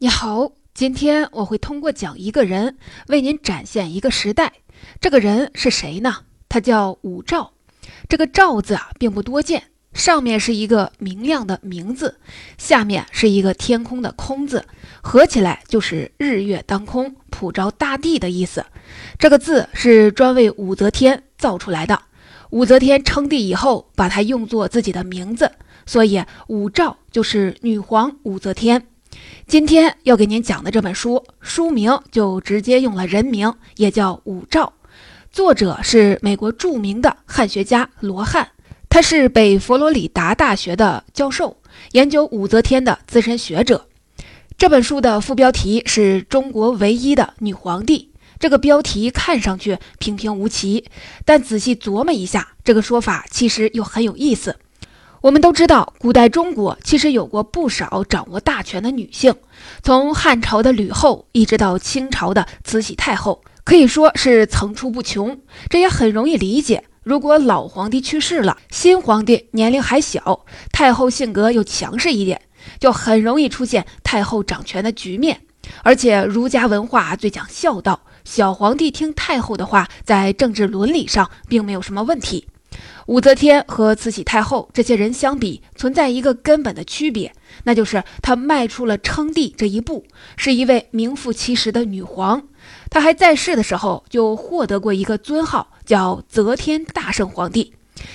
你好，今天我会通过讲一个人，为您展现一个时代。这个人是谁呢？他叫武曌。这个“曌”字啊，并不多见，上面是一个明亮的“明”字，下面是一个天空的“空”字，合起来就是日月当空，普照大地的意思。这个字是专为武则天造出来的。武则天称帝以后，把它用作自己的名字，所以武曌就是女皇武则天。今天要给您讲的这本书，书名就直接用了人名，也叫武曌。作者是美国著名的汉学家罗汉，他是北佛罗里达大学的教授，研究武则天的资深学者。这本书的副标题是中国唯一的女皇帝。这个标题看上去平平无奇，但仔细琢磨一下，这个说法其实又很有意思。我们都知道，古代中国其实有过不少掌握大权的女性，从汉朝的吕后一直到清朝的慈禧太后，可以说是层出不穷。这也很容易理解，如果老皇帝去世了，新皇帝年龄还小，太后性格又强势一点，就很容易出现太后掌权的局面。而且儒家文化最讲孝道，小皇帝听太后的话，在政治伦理上并没有什么问题。武则天和慈禧太后这些人相比，存在一个根本的区别，那就是她迈出了称帝这一步，是一位名副其实的女皇。她还在世的时候就获得过一个尊号，叫则天大圣皇帝。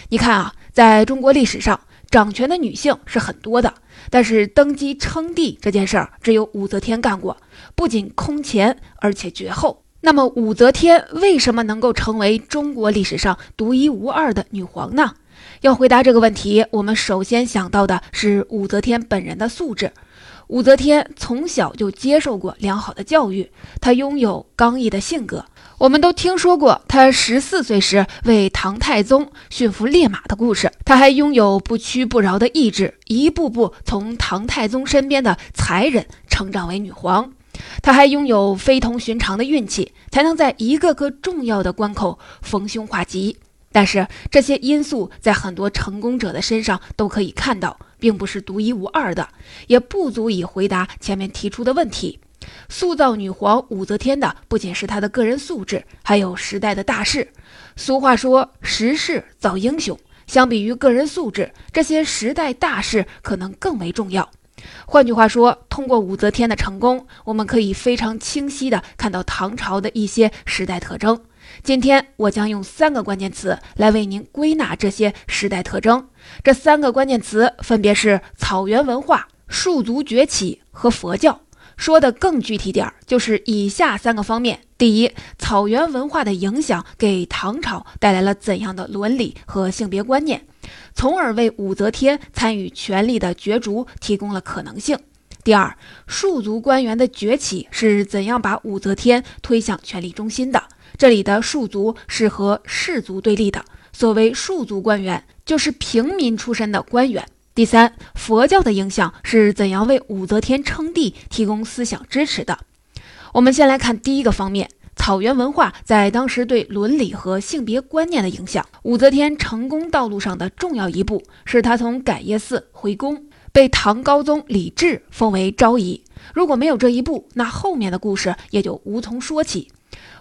你看啊，在中国历史上，掌权的女性是很多的，但是登基称帝这件事儿，只有武则天干过，不仅空前，而且绝后。那么武则天为什么能够成为中国历史上独一无二的女皇呢？要回答这个问题，我们首先想到的是武则天本人的素质。武则天从小就接受过良好的教育，她拥有刚毅的性格。我们都听说过她十四岁时为唐太宗驯服烈马的故事。她还拥有不屈不挠的意志，一步步从唐太宗身边的才人成长为女皇。他还拥有非同寻常的运气，才能在一个个重要的关口逢凶化吉。但是这些因素在很多成功者的身上都可以看到，并不是独一无二的，也不足以回答前面提出的问题。塑造女皇武则天的不仅是她的个人素质，还有时代的大势。俗话说“时势造英雄”，相比于个人素质，这些时代大势可能更为重要。换句话说，通过武则天的成功，我们可以非常清晰地看到唐朝的一些时代特征。今天我将用三个关键词来为您归纳这些时代特征。这三个关键词分别是草原文化、庶族崛起和佛教。说的更具体点儿，就是以下三个方面：第一，草原文化的影响给唐朝带来了怎样的伦理和性别观念？从而为武则天参与权力的角逐提供了可能性。第二，庶族官员的崛起是怎样把武则天推向权力中心的？这里的庶族是和士族对立的，所谓庶族官员就是平民出身的官员。第三，佛教的影响是怎样为武则天称帝提供思想支持的？我们先来看第一个方面。草原文化在当时对伦理和性别观念的影响。武则天成功道路上的重要一步，是她从改业寺回宫，被唐高宗李治封为昭仪。如果没有这一步，那后面的故事也就无从说起。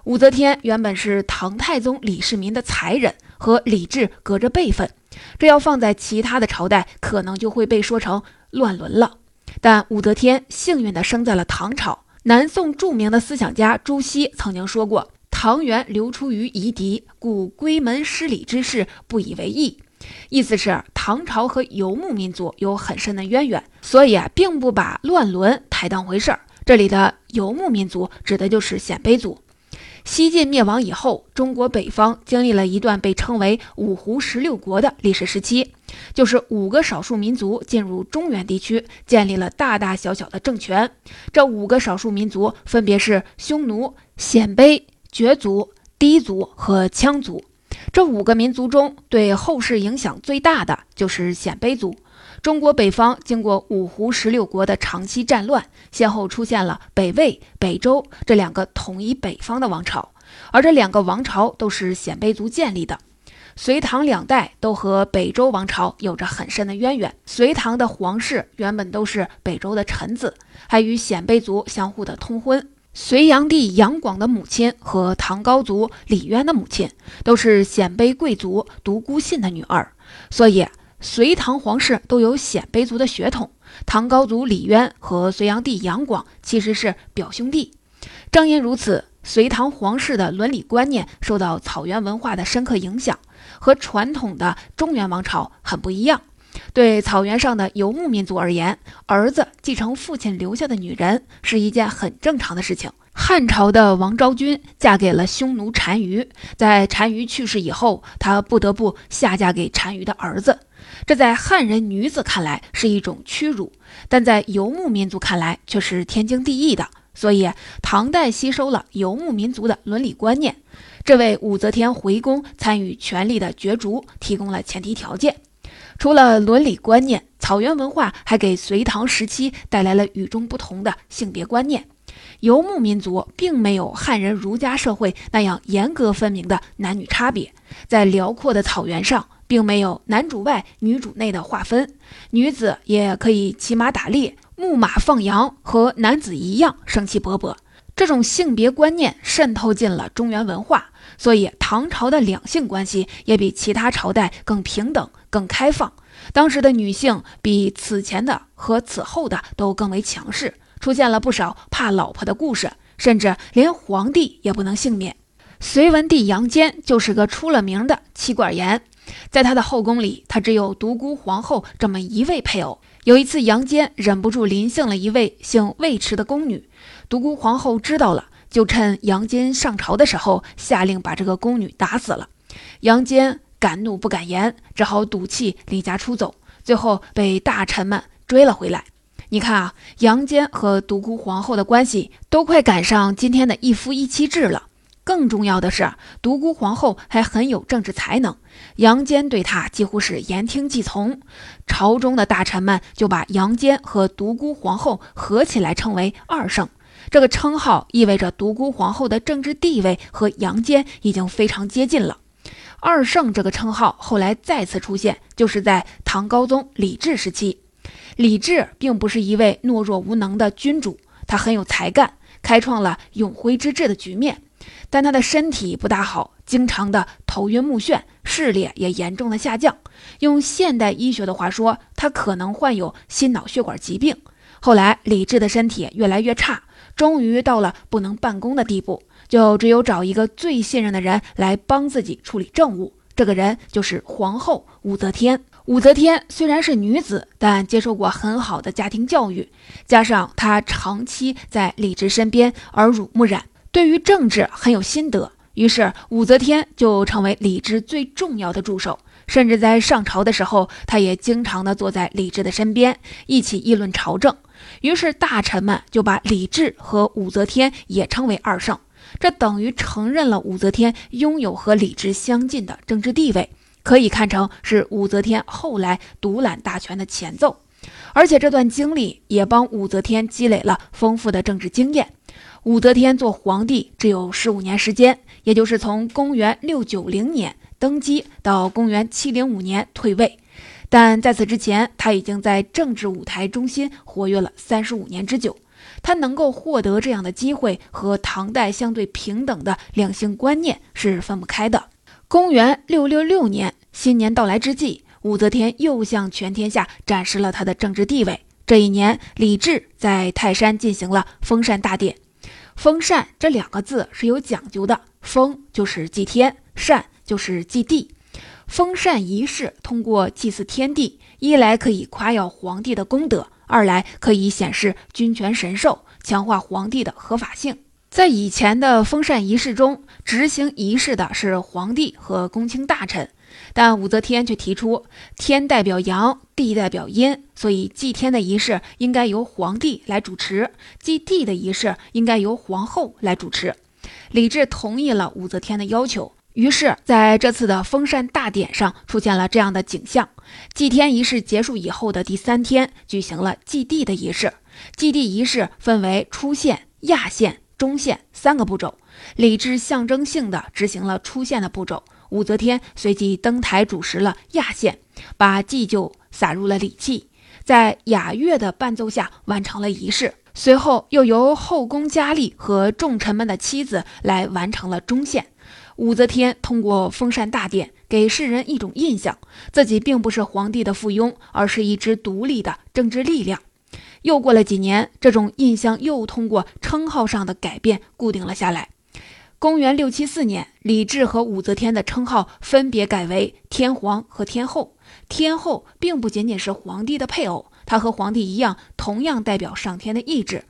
武则天原本是唐太宗李世民的才人，和李治隔着辈分，这要放在其他的朝代，可能就会被说成乱伦了。但武则天幸运地生在了唐朝。南宋著名的思想家朱熹曾经说过：“唐元流出于夷狄，故归门失礼之事不以为意。”意思是唐朝和游牧民族有很深的渊源，所以啊，并不把乱伦太当回事儿。这里的游牧民族指的就是鲜卑族。西晋灭亡以后，中国北方经历了一段被称为“五胡十六国”的历史时期，就是五个少数民族进入中原地区，建立了大大小小的政权。这五个少数民族分别是匈奴、鲜卑、羯族、氐族和羌族。这五个民族中，对后世影响最大的就是鲜卑族。中国北方经过五胡十六国的长期战乱，先后出现了北魏、北周这两个统一北方的王朝，而这两个王朝都是鲜卑族建立的。隋唐两代都和北周王朝有着很深的渊源。隋唐的皇室原本都是北周的臣子，还与鲜卑族相互的通婚。隋炀帝杨广的母亲和唐高祖李渊的母亲都是鲜卑贵族独孤信的女儿，所以隋唐皇室都有鲜卑族的血统。唐高祖李渊和隋炀帝杨广其实是表兄弟。正因如此，隋唐皇室的伦理观念受到草原文化的深刻影响，和传统的中原王朝很不一样。对草原上的游牧民族而言，儿子继承父亲留下的女人是一件很正常的事情。汉朝的王昭君嫁给了匈奴单于，在单于去世以后，她不得不下嫁给单于的儿子。这在汉人女子看来是一种屈辱，但在游牧民族看来却是天经地义的。所以，唐代吸收了游牧民族的伦理观念，这为武则天回宫参与权力的角逐提供了前提条件。除了伦理观念，草原文化还给隋唐时期带来了与众不同的性别观念。游牧民族并没有汉人儒家社会那样严格分明的男女差别，在辽阔的草原上，并没有男主外女主内的划分，女子也可以骑马打猎、牧马放羊，和男子一样生气勃勃。这种性别观念渗透进了中原文化，所以唐朝的两性关系也比其他朝代更平等、更开放。当时的女性比此前的和此后的都更为强势，出现了不少怕老婆的故事，甚至连皇帝也不能幸免。隋文帝杨坚就是个出了名的妻管严，在他的后宫里，他只有独孤皇后这么一位配偶。有一次，杨坚忍不住临幸了一位姓尉迟的宫女。独孤皇后知道了，就趁杨坚上朝的时候，下令把这个宫女打死了。杨坚敢怒不敢言，只好赌气离家出走，最后被大臣们追了回来。你看啊，杨坚和独孤皇后的关系都快赶上今天的一夫一妻制了。更重要的是，独孤皇后还很有政治才能，杨坚对她几乎是言听计从。朝中的大臣们就把杨坚和独孤皇后合起来称为二圣。这个称号意味着独孤皇后的政治地位和杨坚已经非常接近了。二圣这个称号后来再次出现，就是在唐高宗李治时期。李治并不是一位懦弱无能的君主，他很有才干，开创了永徽之治的局面。但他的身体不大好，经常的头晕目眩，视力也严重的下降。用现代医学的话说，他可能患有心脑血管疾病。后来李治的身体越来越差。终于到了不能办公的地步，就只有找一个最信任的人来帮自己处理政务。这个人就是皇后武则天。武则天虽然是女子，但接受过很好的家庭教育，加上她长期在李治身边耳濡目染，对于政治很有心得。于是武则天就成为李治最重要的助手，甚至在上朝的时候，她也经常的坐在李治的身边，一起议论朝政。于是大臣们就把李治和武则天也称为二圣，这等于承认了武则天拥有和李治相近的政治地位，可以看成是武则天后来独揽大权的前奏。而且这段经历也帮武则天积累了丰富的政治经验。武则天做皇帝只有十五年时间，也就是从公元六九零年登基到公元七零五年退位。但在此之前，他已经在政治舞台中心活跃了三十五年之久。他能够获得这样的机会，和唐代相对平等的两性观念是分不开的。公元六六六年，新年到来之际，武则天又向全天下展示了她的政治地位。这一年，李治在泰山进行了封禅大典。封禅这两个字是有讲究的，封就是祭天，禅就是祭地。封禅仪式通过祭祀天地，一来可以夸耀皇帝的功德，二来可以显示君权神授，强化皇帝的合法性。在以前的封禅仪式中，执行仪式的是皇帝和公卿大臣，但武则天却提出天代表阳，地代表阴，所以祭天的仪式应该由皇帝来主持，祭地的仪式应该由皇后来主持。李治同意了武则天的要求。于是，在这次的封禅大典上，出现了这样的景象：祭天仪式结束以后的第三天，举行了祭地的仪式。祭地仪式分为出献、压献、中线三个步骤。李治象征性的执行了出线的步骤，武则天随即登台主持了压线，把祭酒撒入了礼器，在雅乐的伴奏下完成了仪式。随后又由后宫佳丽和重臣们的妻子来完成了中线。武则天通过封禅大典，给世人一种印象，自己并不是皇帝的附庸，而是一支独立的政治力量。又过了几年，这种印象又通过称号上的改变固定了下来。公元六七四年，李治和武则天的称号分别改为天皇和天后。天后并不仅仅是皇帝的配偶，她和皇帝一样，同样代表上天的意志。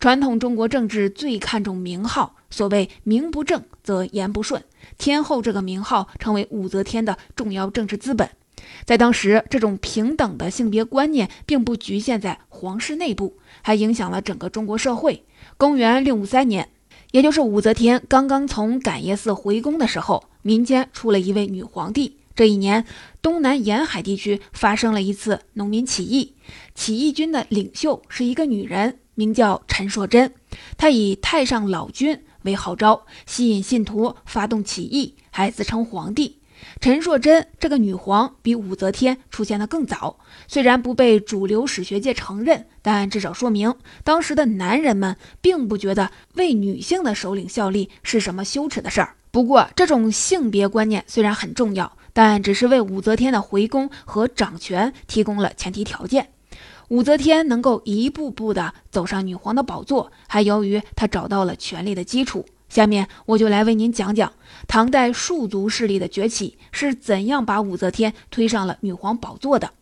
传统中国政治最看重名号，所谓名不正则言不顺。天后这个名号成为武则天的重要政治资本。在当时，这种平等的性别观念并不局限在皇室内部，还影响了整个中国社会。公元六五三年。也就是武则天刚刚从感业寺回宫的时候，民间出了一位女皇帝。这一年，东南沿海地区发生了一次农民起义，起义军的领袖是一个女人，名叫陈硕贞。她以太上老君为号召，吸引信徒发动起义，还自称皇帝。陈硕珍这个女皇比武则天出现的更早，虽然不被主流史学界承认，但至少说明当时的男人们并不觉得为女性的首领效力是什么羞耻的事儿。不过，这种性别观念虽然很重要，但只是为武则天的回宫和掌权提供了前提条件。武则天能够一步步地走上女皇的宝座，还由于她找到了权力的基础。下面我就来为您讲讲唐代庶族势力的崛起是怎样把武则天推上了女皇宝座的。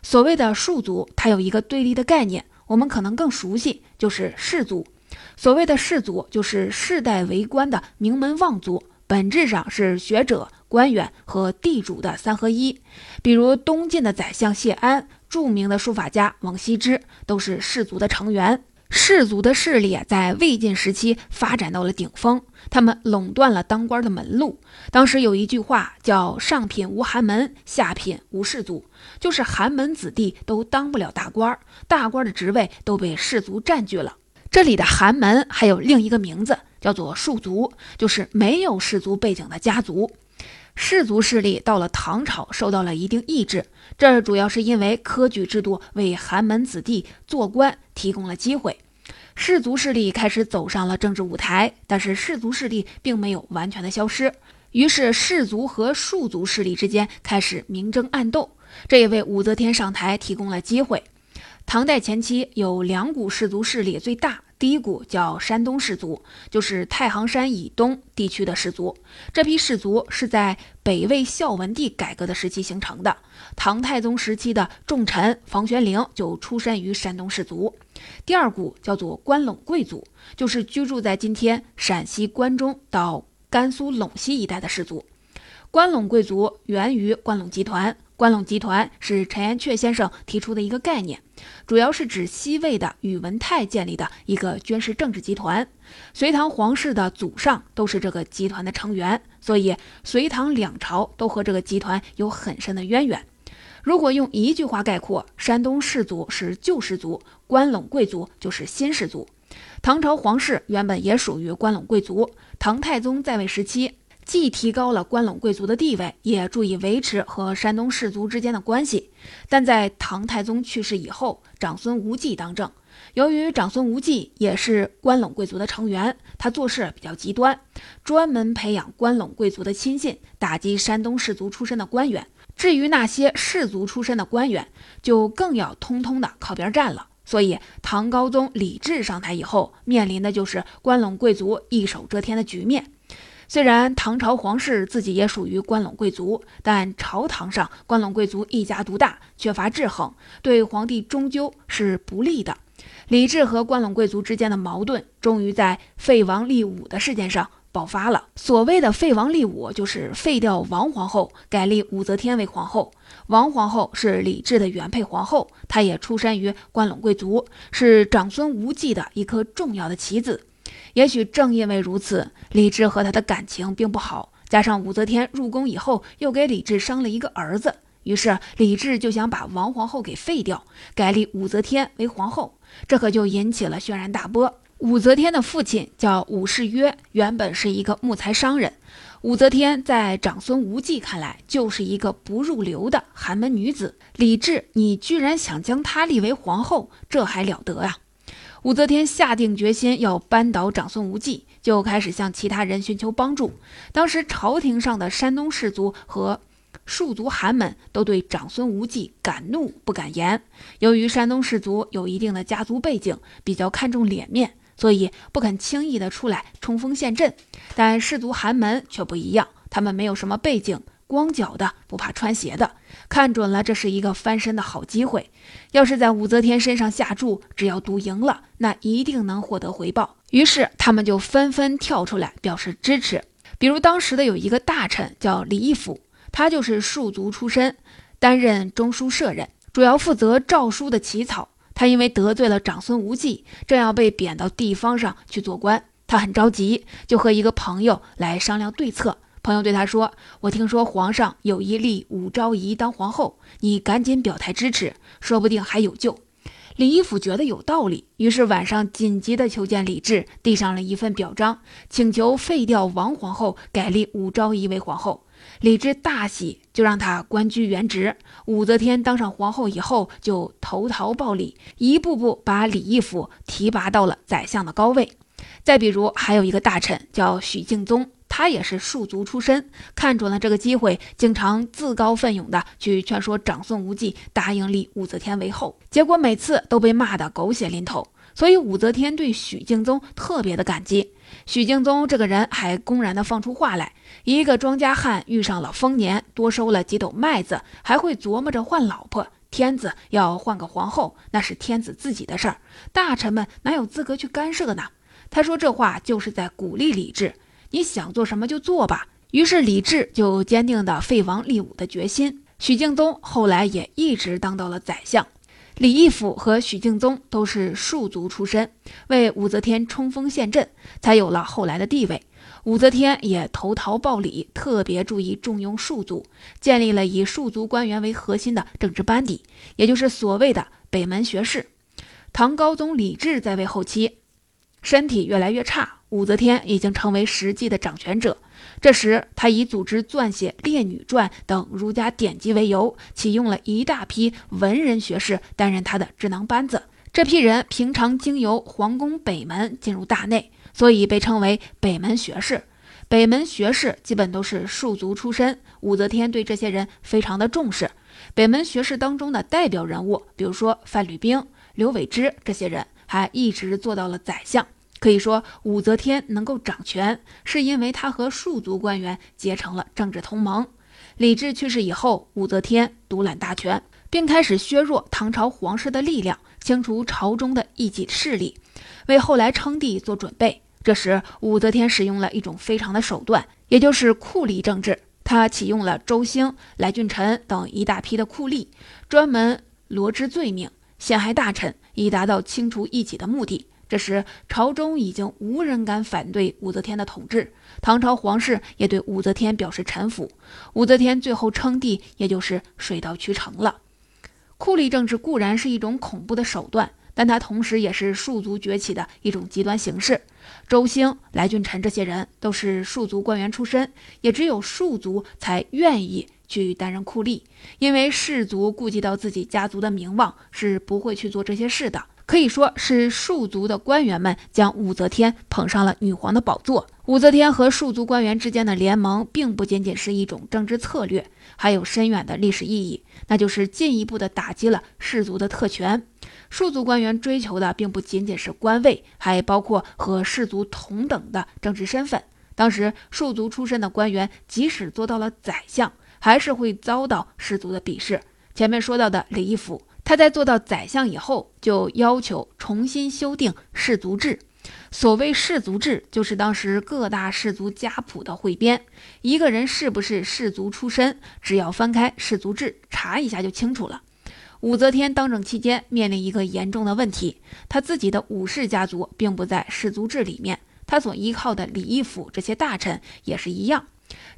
所谓的庶族，它有一个对立的概念，我们可能更熟悉，就是士族。所谓的士族，就是世代为官的名门望族，本质上是学者、官员和地主的三合一。比如东晋的宰相谢安，著名的书法家王羲之，都是士族的成员。士族的势力在魏晋时期发展到了顶峰，他们垄断了当官的门路。当时有一句话叫“上品无寒门，下品无士族”，就是寒门子弟都当不了大官，大官的职位都被士族占据了。这里的寒门还有另一个名字，叫做庶族，就是没有士族背景的家族。士族势力到了唐朝受到了一定抑制，这主要是因为科举制度为寒门子弟做官提供了机会，士族势力开始走上了政治舞台。但是士族势力并没有完全的消失，于是士族和庶族势力之间开始明争暗斗，这也为武则天上台提供了机会。唐代前期有两股士族势力最大。第一股叫山东氏族，就是太行山以东地区的氏族。这批氏族是在北魏孝文帝改革的时期形成的。唐太宗时期的重臣房玄龄就出身于山东氏族。第二股叫做关陇贵族，就是居住在今天陕西关中到甘肃陇西一带的氏族。关陇贵族源于关陇集团。关陇集团是陈寅恪先生提出的一个概念，主要是指西魏的宇文泰建立的一个军事政治集团。隋唐皇室的祖上都是这个集团的成员，所以隋唐两朝都和这个集团有很深的渊源。如果用一句话概括，山东士族是旧士族，关陇贵族就是新士族。唐朝皇室原本也属于关陇贵族，唐太宗在位时期。既提高了关陇贵族的地位，也注意维持和山东士族之间的关系。但在唐太宗去世以后，长孙无忌当政。由于长孙无忌也是关陇贵族的成员，他做事比较极端，专门培养关陇贵族的亲信，打击山东士族出身的官员。至于那些士族出身的官员，就更要通通的靠边站了。所以，唐高宗李治上台以后，面临的就是关陇贵族一手遮天的局面。虽然唐朝皇室自己也属于关陇贵族，但朝堂上关陇贵族一家独大，缺乏制衡，对皇帝终究是不利的。李治和关陇贵族之间的矛盾，终于在废王立武的事件上爆发了。所谓的废王立武，就是废掉王皇后，改立武则天为皇后。王皇后是李治的原配皇后，她也出身于关陇贵族，是长孙无忌的一颗重要的棋子。也许正因为如此，李治和他的感情并不好。加上武则天入宫以后，又给李治生了一个儿子，于是李治就想把王皇后给废掉，改立武则天为皇后。这可就引起了轩然大波。武则天的父亲叫武士约，原本是一个木材商人。武则天在长孙无忌看来就是一个不入流的寒门女子。李治，你居然想将她立为皇后，这还了得啊！武则天下定决心要扳倒长孙无忌，就开始向其他人寻求帮助。当时朝廷上的山东士族和庶族寒门都对长孙无忌敢怒不敢言。由于山东士族有一定的家族背景，比较看重脸面，所以不肯轻易的出来冲锋陷阵。但士族寒门却不一样，他们没有什么背景。光脚的不怕穿鞋的，看准了这是一个翻身的好机会。要是在武则天身上下注，只要赌赢了，那一定能获得回报。于是他们就纷纷跳出来表示支持。比如当时的有一个大臣叫李义府，他就是庶族出身，担任中书舍人，主要负责诏书的起草。他因为得罪了长孙无忌，正要被贬到地方上去做官，他很着急，就和一个朋友来商量对策。朋友对他说：“我听说皇上有意立武昭仪当皇后，你赶紧表态支持，说不定还有救。”李义府觉得有道理，于是晚上紧急的求见李治，递上了一份表彰，请求废掉王皇后，改立武昭仪为皇后。李治大喜，就让他官居原职。武则天当上皇后以后，就投桃报李，一步步把李义府提拔到了宰相的高位。再比如，还有一个大臣叫许敬宗。他也是庶族出身，看准了这个机会，经常自告奋勇的去劝说长孙无忌答应立武则天为后，结果每次都被骂得狗血淋头。所以武则天对许敬宗特别的感激。许敬宗这个人还公然的放出话来：一个庄稼汉遇上了丰年，多收了几斗麦子，还会琢磨着换老婆。天子要换个皇后，那是天子自己的事儿，大臣们哪有资格去干涉呢？他说这话就是在鼓励李治。你想做什么就做吧。于是李治就坚定的废王立武的决心。许敬宗后来也一直当到了宰相。李义府和许敬宗都是庶族出身，为武则天冲锋陷阵，才有了后来的地位。武则天也投桃报李，特别注意重用庶族，建立了以庶族官员为核心的政治班底，也就是所谓的北门学士。唐高宗李治在位后期，身体越来越差。武则天已经成为实际的掌权者，这时他以组织撰写《列女传》等儒家典籍为由，启用了一大批文人学士担任他的智囊班子。这批人平常经由皇宫北门进入大内，所以被称为北门学士。北门学士基本都是庶族出身，武则天对这些人非常的重视。北门学士当中的代表人物，比如说范吕冰、刘伟之这些人，还一直做到了宰相。可以说，武则天能够掌权，是因为她和庶族官员结成了政治同盟。李治去世以后，武则天独揽大权，并开始削弱唐朝皇室的力量，清除朝中的异己势力，为后来称帝做准备。这时，武则天使用了一种非常的手段，也就是酷吏政治。她启用了周兴、来俊臣等一大批的酷吏，专门罗织罪名，陷害大臣，以达到清除异己的目的。这时，朝中已经无人敢反对武则天的统治，唐朝皇室也对武则天表示臣服。武则天最后称帝，也就是水到渠成了。酷吏政治固然是一种恐怖的手段，但它同时也是庶族崛起的一种极端形式。周兴、来俊臣这些人都是庶族官员出身，也只有庶族才愿意去担任酷吏，因为士族顾及到自己家族的名望，是不会去做这些事的。可以说是庶族的官员们将武则天捧上了女皇的宝座。武则天和庶族官员之间的联盟，并不仅仅是一种政治策略，还有深远的历史意义，那就是进一步的打击了士族的特权。庶族官员追求的并不仅仅是官位，还包括和士族同等的政治身份。当时庶族出身的官员，即使做到了宰相，还是会遭到士族的鄙视。前面说到的李义府。他在做到宰相以后，就要求重新修订士族制。所谓氏族制，就是当时各大氏族家谱的汇编。一个人是不是氏族出身，只要翻开氏族制查一下就清楚了。武则天当政期间，面临一个严重的问题：她自己的武氏家族并不在氏族制里面，她所依靠的李义府这些大臣也是一样。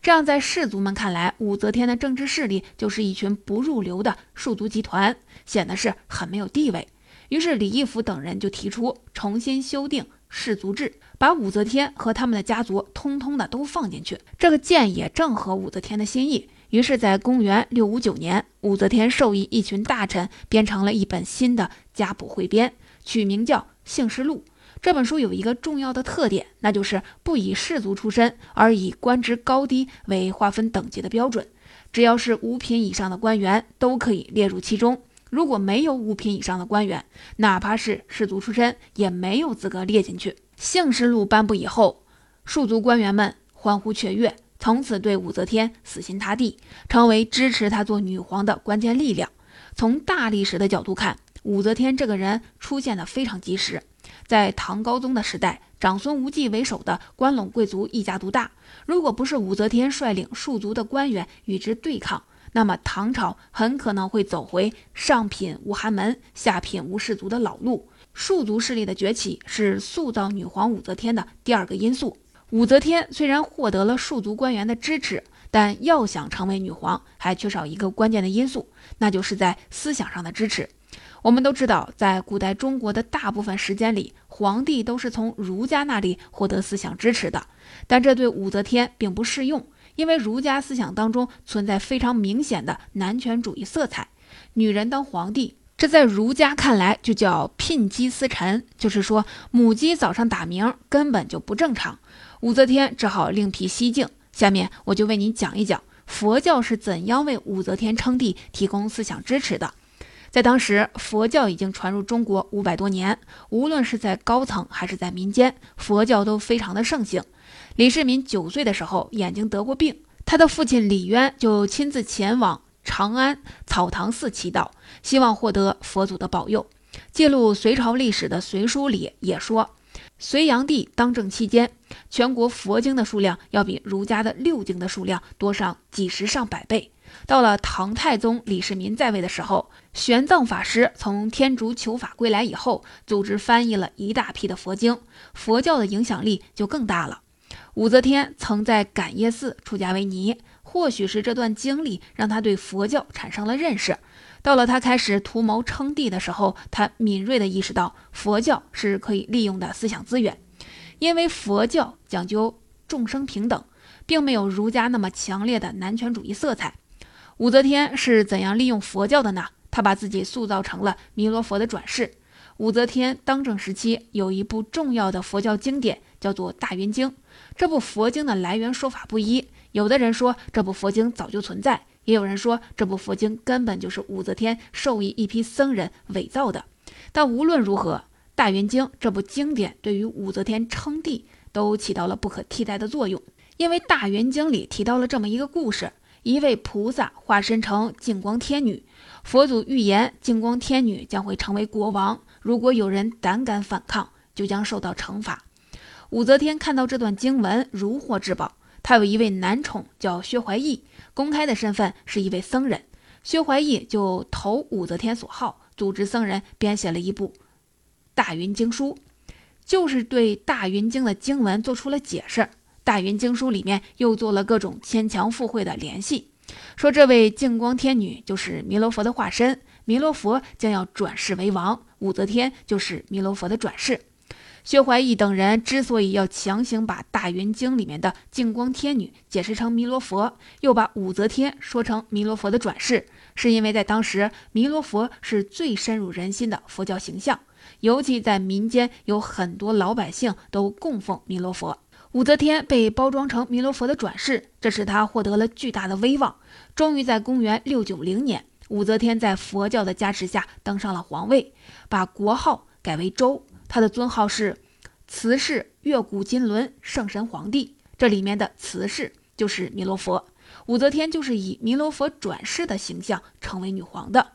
这样，在士族们看来，武则天的政治势力就是一群不入流的庶族集团，显得是很没有地位。于是李义府等人就提出重新修订氏族制，把武则天和他们的家族通通的都放进去。这个建议正合武则天的心意。于是，在公元六五九年，武则天授意一群大臣编成了一本新的家谱汇编，取名叫《姓氏录》。这本书有一个重要的特点，那就是不以士族出身，而以官职高低为划分等级的标准。只要是五品以上的官员，都可以列入其中。如果没有五品以上的官员，哪怕是士族出身，也没有资格列进去。《姓氏录》颁布以后，庶族官员们欢呼雀跃。从此对武则天死心塌地，成为支持她做女皇的关键力量。从大历史的角度看，武则天这个人出现的非常及时。在唐高宗的时代，长孙无忌为首的关陇贵族一家独大。如果不是武则天率领庶族的官员与之对抗，那么唐朝很可能会走回上品无寒门、下品无士族的老路。庶族势力的崛起是塑造女皇武则天的第二个因素。武则天虽然获得了庶族官员的支持，但要想成为女皇，还缺少一个关键的因素，那就是在思想上的支持。我们都知道，在古代中国的大部分时间里，皇帝都是从儒家那里获得思想支持的，但这对武则天并不适用，因为儒家思想当中存在非常明显的男权主义色彩，女人当皇帝。这在儒家看来就叫牝鸡司晨，就是说母鸡早上打鸣根本就不正常。武则天只好另辟蹊径。下面我就为您讲一讲佛教是怎样为武则天称帝提供思想支持的。在当时，佛教已经传入中国五百多年，无论是在高层还是在民间，佛教都非常的盛行。李世民九岁的时候眼睛得过病，他的父亲李渊就亲自前往。长安草堂寺祈祷，希望获得佛祖的保佑。记录隋朝历史的《隋书》里也说，隋炀帝当政期间，全国佛经的数量要比儒家的六经的数量多上几十上百倍。到了唐太宗李世民在位的时候，玄奘法师从天竺求法归来以后，组织翻译了一大批的佛经，佛教的影响力就更大了。武则天曾在感业寺出家为尼。或许是这段经历让他对佛教产生了认识。到了他开始图谋称帝的时候，他敏锐地意识到佛教是可以利用的思想资源，因为佛教讲究众生平等，并没有儒家那么强烈的男权主义色彩。武则天是怎样利用佛教的呢？她把自己塑造成了弥勒佛的转世。武则天当政时期有一部重要的佛教经典，叫做《大圆经》。这部佛经的来源说法不一。有的人说这部佛经早就存在，也有人说这部佛经根本就是武则天授意一批僧人伪造的。但无论如何，《大圆经》这部经典对于武则天称帝都起到了不可替代的作用。因为《大圆经》里提到了这么一个故事：一位菩萨化身成净光天女，佛祖预言净光天女将会成为国王，如果有人胆敢反抗，就将受到惩罚。武则天看到这段经文，如获至宝。她有一位男宠叫薛怀义，公开的身份是一位僧人。薛怀义就投武则天所好，组织僧人编写了一部《大云经书》，就是对《大云经》的经文做出了解释。《大云经书》里面又做了各种牵强附会的联系，说这位净光天女就是弥勒佛的化身，弥勒佛将要转世为王，武则天就是弥勒佛的转世。薛怀义等人之所以要强行把《大云经》里面的净光天女解释成弥勒佛，又把武则天说成弥勒佛的转世，是因为在当时，弥勒佛是最深入人心的佛教形象，尤其在民间有很多老百姓都供奉弥勒佛。武则天被包装成弥勒佛的转世，这使她获得了巨大的威望。终于在公元六九零年，武则天在佛教的加持下登上了皇位，把国号改为周。他的尊号是慈氏月古金轮圣神皇帝，这里面的慈氏就是弥勒佛。武则天就是以弥勒佛转世的形象成为女皇的。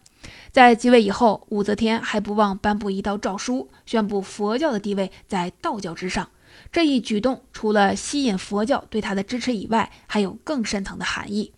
在即位以后，武则天还不忘颁布一道诏书，宣布佛教的地位在道教之上。这一举动除了吸引佛教对他的支持以外，还有更深层的含义。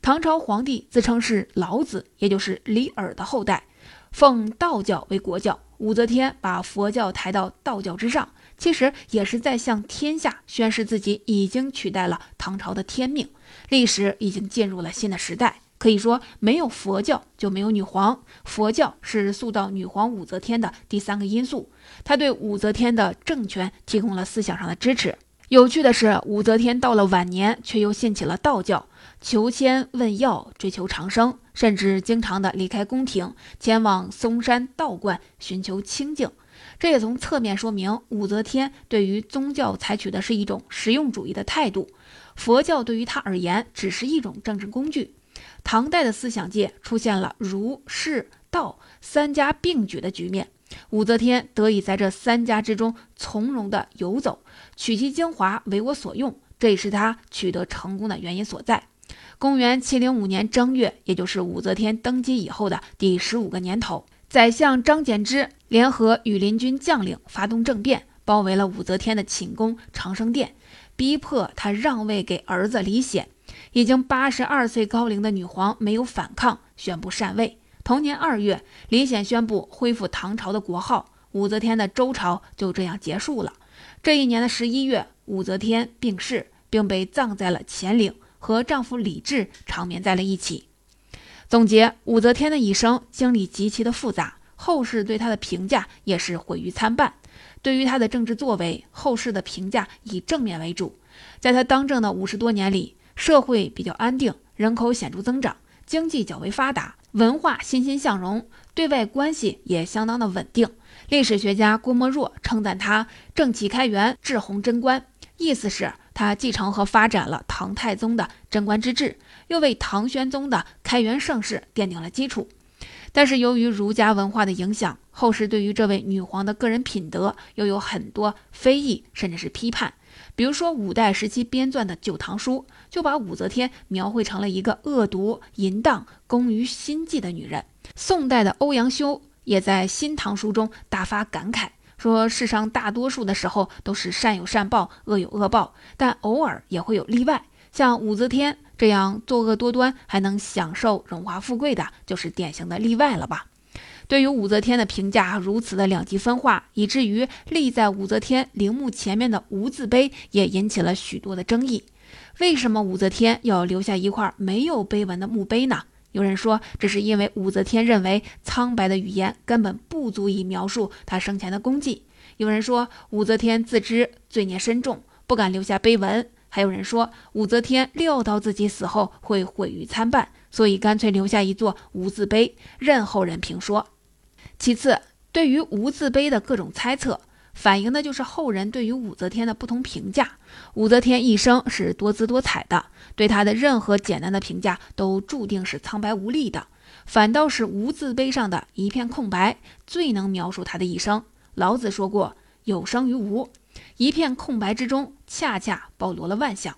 唐朝皇帝自称是老子，也就是李耳的后代，奉道教为国教。武则天把佛教抬到道教之上，其实也是在向天下宣示自己已经取代了唐朝的天命，历史已经进入了新的时代，可以说，没有佛教就没有女皇。佛教是塑造女皇武则天的第三个因素，它对武则天的政权提供了思想上的支持。有趣的是，武则天到了晚年，却又信起了道教，求签问药，追求长生，甚至经常的离开宫廷，前往嵩山道观寻求清净。这也从侧面说明，武则天对于宗教采取的是一种实用主义的态度。佛教对于她而言，只是一种政治工具。唐代的思想界出现了儒、释、道三家并举的局面，武则天得以在这三家之中从容地游走，取其精华为我所用，这也是她取得成功的原因所在。公元七零五年正月，也就是武则天登基以后的第十五个年头，宰相张柬之联合羽林军将领发动政变，包围了武则天的寝宫长生殿，逼迫她让位给儿子李显。已经八十二岁高龄的女皇没有反抗，宣布禅位。同年二月，李显宣布恢复唐朝的国号，武则天的周朝就这样结束了。这一年的十一月，武则天病逝，并被葬在了乾陵，和丈夫李治长眠在了一起。总结武则天的一生经历极其的复杂，后世对她的评价也是毁誉参半。对于她的政治作为，后世的评价以正面为主。在她当政的五十多年里，社会比较安定，人口显著增长，经济较为发达，文化欣欣向荣，对外关系也相当的稳定。历史学家郭沫若称赞他政气开元，治洪贞观，意思是他继承和发展了唐太宗的贞观之治，又为唐玄宗的开元盛世奠定了基础。但是由于儒家文化的影响，后世对于这位女皇的个人品德又有很多非议，甚至是批判。比如说，五代时期编撰的《旧唐书》就把武则天描绘成了一个恶毒、淫荡、工于心计的女人。宋代的欧阳修也在《新唐书》中大发感慨，说世上大多数的时候都是善有善报，恶有恶报，但偶尔也会有例外。像武则天这样作恶多端还能享受荣华富贵的，就是典型的例外了吧？对于武则天的评价如此的两极分化，以至于立在武则天陵墓前面的无字碑也引起了许多的争议。为什么武则天要留下一块没有碑文的墓碑呢？有人说，这是因为武则天认为苍白的语言根本不足以描述她生前的功绩；有人说，武则天自知罪孽深重，不敢留下碑文；还有人说，武则天料到自己死后会毁誉参半，所以干脆留下一座无字碑，任后人评说。其次，对于无字碑的各种猜测，反映的就是后人对于武则天的不同评价。武则天一生是多姿多彩的，对她的任何简单的评价都注定是苍白无力的，反倒是无字碑上的一片空白最能描述她的一生。老子说过：“有生于无。”一片空白之中，恰恰包罗了万象。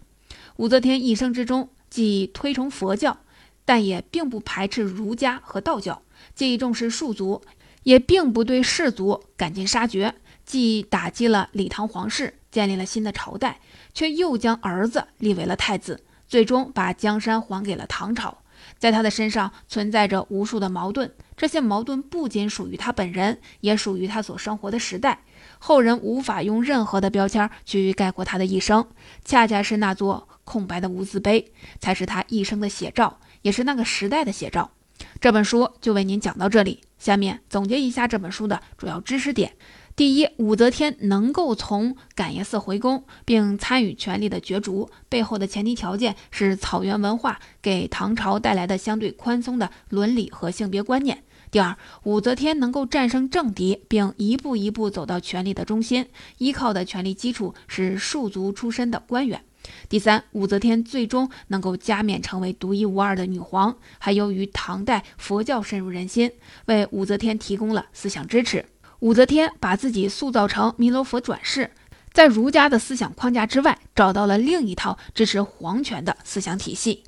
武则天一生之中，既推崇佛教，但也并不排斥儒家和道教，既重视庶族。也并不对士族赶尽杀绝，既打击了李唐皇室，建立了新的朝代，却又将儿子立为了太子，最终把江山还给了唐朝。在他的身上存在着无数的矛盾，这些矛盾不仅属于他本人，也属于他所生活的时代。后人无法用任何的标签去概括他的一生，恰恰是那座空白的无字碑，才是他一生的写照，也是那个时代的写照。这本书就为您讲到这里。下面总结一下这本书的主要知识点：第一，武则天能够从感业寺回宫并参与权力的角逐，背后的前提条件是草原文化给唐朝带来的相对宽松的伦理和性别观念。第二，武则天能够战胜政敌，并一步一步走到权力的中心，依靠的权力基础是庶族出身的官员。第三，武则天最终能够加冕成为独一无二的女皇，还由于唐代佛教深入人心，为武则天提供了思想支持。武则天把自己塑造成弥勒佛转世，在儒家的思想框架之外，找到了另一套支持皇权的思想体系。